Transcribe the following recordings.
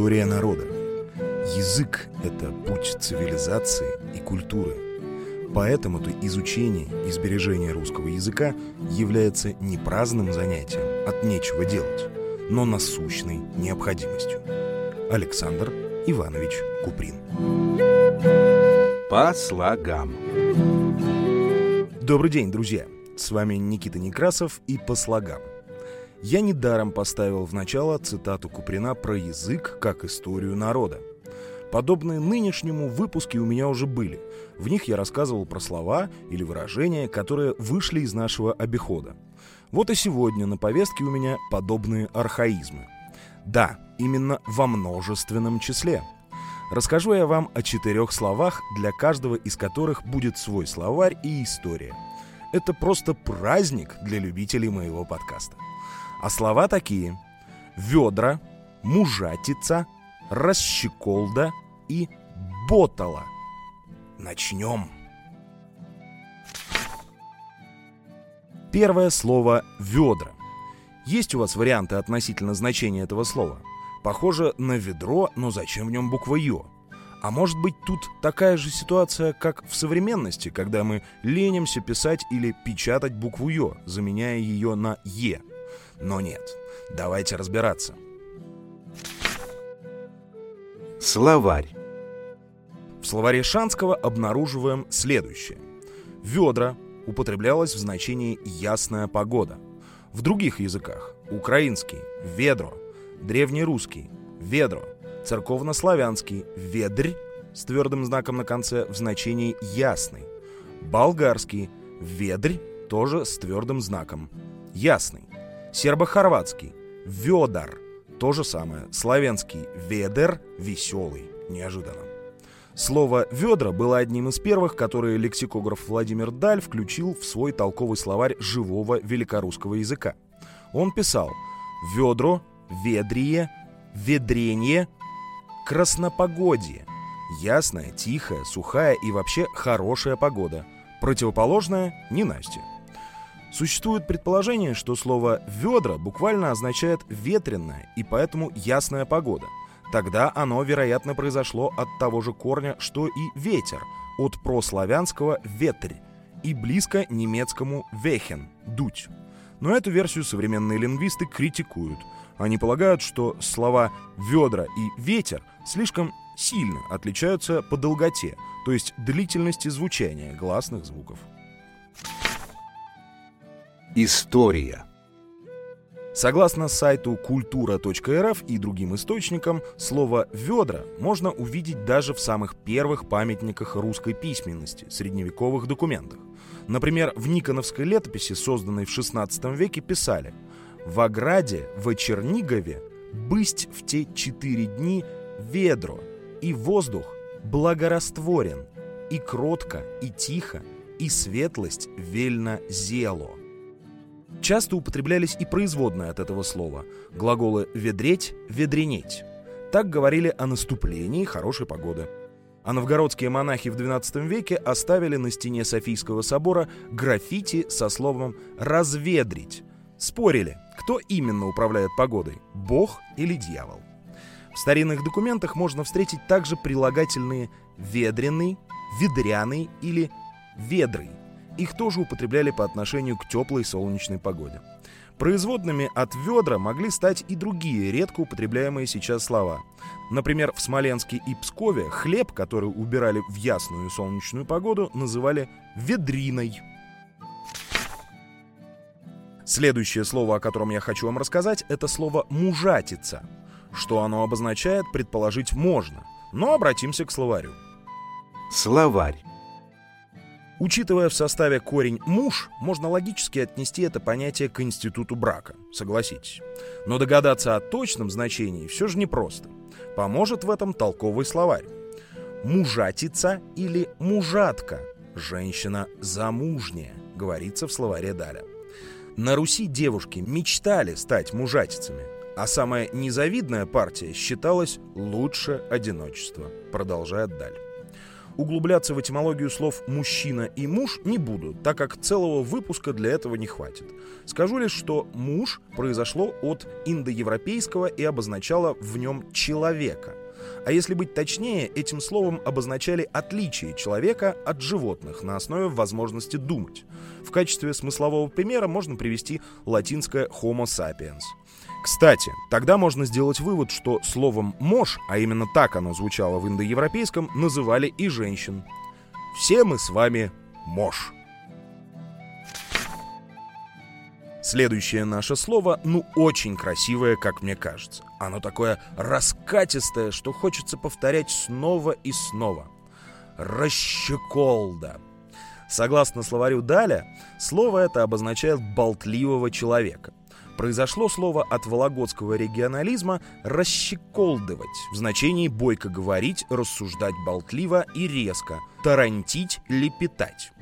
История народа. Язык – это путь цивилизации и культуры. Поэтому-то изучение и сбережение русского языка является не праздным занятием от нечего делать, но насущной необходимостью. Александр Иванович Куприн. По слогам. Добрый день, друзья! С вами Никита Некрасов и по слогам. Я недаром поставил в начало цитату Куприна про язык как историю народа. Подобные нынешнему выпуски у меня уже были. В них я рассказывал про слова или выражения, которые вышли из нашего обихода. Вот и сегодня на повестке у меня подобные архаизмы. Да, именно во множественном числе. Расскажу я вам о четырех словах, для каждого из которых будет свой словарь и история – это просто праздник для любителей моего подкаста. А слова такие. Ведра, мужатица, расщеколда и ботала. Начнем. Первое слово «ведра». Есть у вас варианты относительно значения этого слова? Похоже на ведро, но зачем в нем буква «ё»? А может быть тут такая же ситуация, как в современности, когда мы ленимся писать или печатать букву «ё», заменяя ее на «е». Но нет, давайте разбираться. Словарь. В словаре Шанского обнаруживаем следующее. Ведра употреблялось в значении «ясная погода». В других языках – украинский – ведро, древнерусский – ведро – церковнославянский «ведрь» с твердым знаком на конце в значении «ясный», болгарский «ведрь» тоже с твердым знаком «ясный», сербо-хорватский «ведар» то же самое, славянский «ведер» — «веселый», неожиданно. Слово «ведра» было одним из первых, которые лексикограф Владимир Даль включил в свой толковый словарь живого великорусского языка. Он писал «ведро», «ведрие», «ведрение», краснопогодье. Ясная, тихая, сухая и вообще хорошая погода. Противоположная – ненастье. Существует предположение, что слово «ведра» буквально означает «ветреная» и поэтому «ясная погода». Тогда оно, вероятно, произошло от того же корня, что и «ветер», от прославянского «ветрь» и близко немецкому «вехен» — «дуть». Но эту версию современные лингвисты критикуют – они полагают, что слова «ведра» и «ветер» слишком сильно отличаются по долготе, то есть длительности звучания гласных звуков. История Согласно сайту культура.рф и другим источникам, слово «ведра» можно увидеть даже в самых первых памятниках русской письменности, средневековых документах. Например, в Никоновской летописи, созданной в XVI веке, писали – в ограде в Чернигове бысть в те четыре дни ведро, и воздух благорастворен, и кротко, и тихо, и светлость вельно зело. Часто употреблялись и производные от этого слова. Глаголы «ведреть», «ведренеть». Так говорили о наступлении хорошей погоды. А новгородские монахи в XII веке оставили на стене Софийского собора граффити со словом «разведрить». Спорили, кто именно управляет погодой – Бог или дьявол? В старинных документах можно встретить также прилагательные «ведреный», «ведряный» или «ведрый». Их тоже употребляли по отношению к теплой солнечной погоде. Производными от ведра могли стать и другие редко употребляемые сейчас слова. Например, в Смоленске и Пскове хлеб, который убирали в ясную солнечную погоду, называли «ведриной». Следующее слово, о котором я хочу вам рассказать, это слово «мужатица». Что оно обозначает, предположить можно, но обратимся к словарю. Словарь. Учитывая в составе корень «муж», можно логически отнести это понятие к институту брака, согласитесь. Но догадаться о точном значении все же непросто. Поможет в этом толковый словарь. Мужатица или мужатка – женщина замужняя, говорится в словаре Даля. На Руси девушки мечтали стать мужатицами, а самая незавидная партия считалась лучше одиночества, продолжает Даль. Углубляться в этимологию слов «мужчина» и «муж» не буду, так как целого выпуска для этого не хватит. Скажу лишь, что «муж» произошло от индоевропейского и обозначало в нем «человека». А если быть точнее, этим словом обозначали отличие человека от животных на основе возможности думать. В качестве смыслового примера можно привести латинское «homo sapiens». Кстати, тогда можно сделать вывод, что словом «мож», а именно так оно звучало в индоевропейском, называли и женщин. Все мы с вами мож. Следующее наше слово, ну, очень красивое, как мне кажется. Оно такое раскатистое, что хочется повторять снова и снова. Расщеколда. Согласно словарю Даля, слово это обозначает болтливого человека. Произошло слово от вологодского регионализма «расщеколдывать» в значении бойко говорить, рассуждать болтливо и резко, тарантить, лепетать.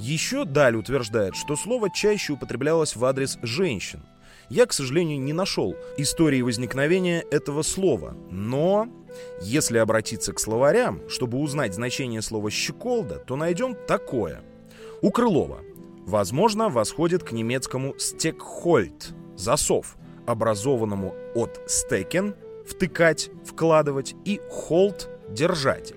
Еще Даль утверждает, что слово чаще употреблялось в адрес женщин. Я, к сожалению, не нашел истории возникновения этого слова, но если обратиться к словарям, чтобы узнать значение слова «щеколда», то найдем такое. У Крылова, возможно, восходит к немецкому «стекхольд» — засов, образованному от «стекен» — втыкать, вкладывать и «холд» — держатель.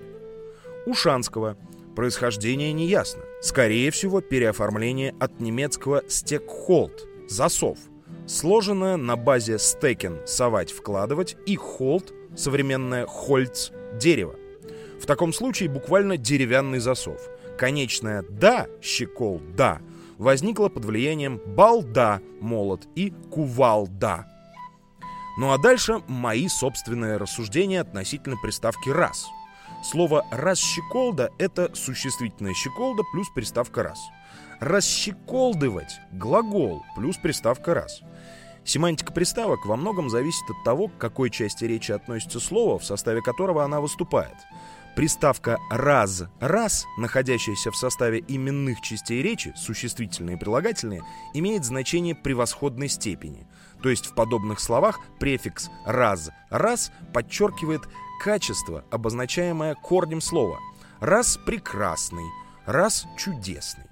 У Шанского — Происхождение неясно. Скорее всего, переоформление от немецкого «стекхолд» — «засов», сложенное на базе «стекен» — «совать», «вкладывать» и «холд» — современное «хольц» — «дерево». В таком случае буквально деревянный засов. Конечное «да» — «щекол», «да» возникло под влиянием «балда» — «молот» и «кувалда». Ну а дальше мои собственные рассуждения относительно приставки «раз». Слово «расщеколда» — это существительное «щеколда» плюс приставка «раз». «Расщеколдывать» — глагол плюс приставка «раз». Семантика приставок во многом зависит от того, к какой части речи относится слово, в составе которого она выступает. Приставка «раз» «раз», находящаяся в составе именных частей речи, существительные и прилагательные, имеет значение превосходной степени. То есть в подобных словах префикс «раз» «раз» подчеркивает качество, обозначаемое корнем слова. Раз прекрасный, раз чудесный.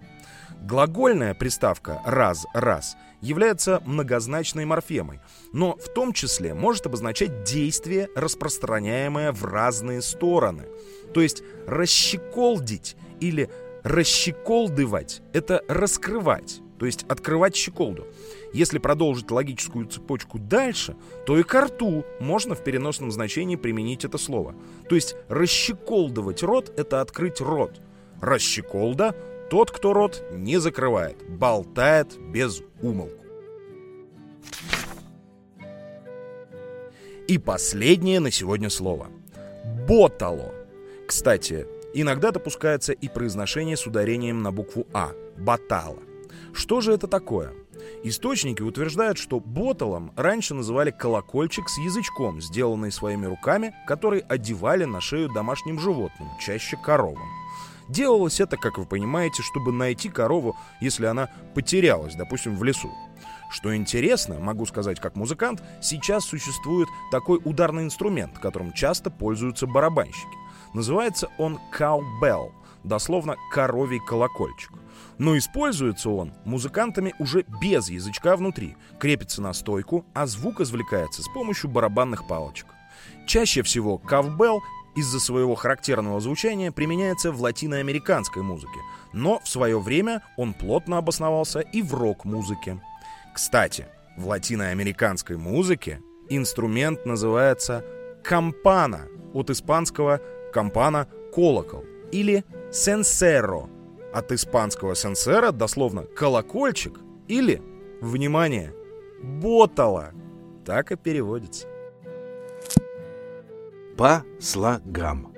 Глагольная приставка «раз», «раз» является многозначной морфемой, но в том числе может обозначать действие, распространяемое в разные стороны. То есть расщеколдить или расщеколдывать — это раскрывать, то есть открывать щеколду. Если продолжить логическую цепочку дальше, то и к рту можно в переносном значении применить это слово. То есть расщеколдывать рот — это открыть рот. Расщеколда — тот, кто рот не закрывает, болтает без умолку. И последнее на сегодня слово. Ботало. Кстати, иногда допускается и произношение с ударением на букву А. Батала. Что же это такое? Источники утверждают, что боталом раньше называли колокольчик с язычком, сделанный своими руками, который одевали на шею домашним животным, чаще коровам. Делалось это, как вы понимаете, чтобы найти корову, если она потерялась, допустим, в лесу. Что интересно, могу сказать как музыкант, сейчас существует такой ударный инструмент, которым часто пользуются барабанщики. Называется он cowbell, дословно коровий колокольчик. Но используется он музыкантами уже без язычка внутри, крепится на стойку, а звук извлекается с помощью барабанных палочек. Чаще всего кавбелл из-за своего характерного звучания применяется в латиноамериканской музыке, но в свое время он плотно обосновался и в рок-музыке. Кстати, в латиноамериканской музыке инструмент называется кампана, от испанского кампана – колокол, или сенсеро, от испанского сенсера дословно колокольчик или, внимание, ботала. Так и переводится. По слогам.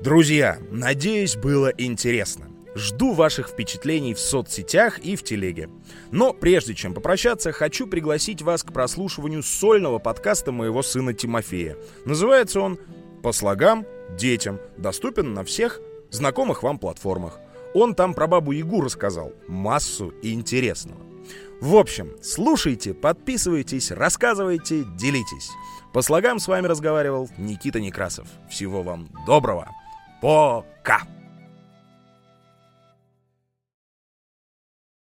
Друзья, надеюсь, было интересно. Жду ваших впечатлений в соцсетях и в телеге. Но прежде чем попрощаться, хочу пригласить вас к прослушиванию сольного подкаста моего сына Тимофея. Называется он «По слогам детям». Доступен на всех знакомых вам платформах. Он там про бабу Ягу рассказал. Массу интересного. В общем, слушайте, подписывайтесь, рассказывайте, делитесь. По слогам с вами разговаривал Никита Некрасов. Всего вам доброго. Пока!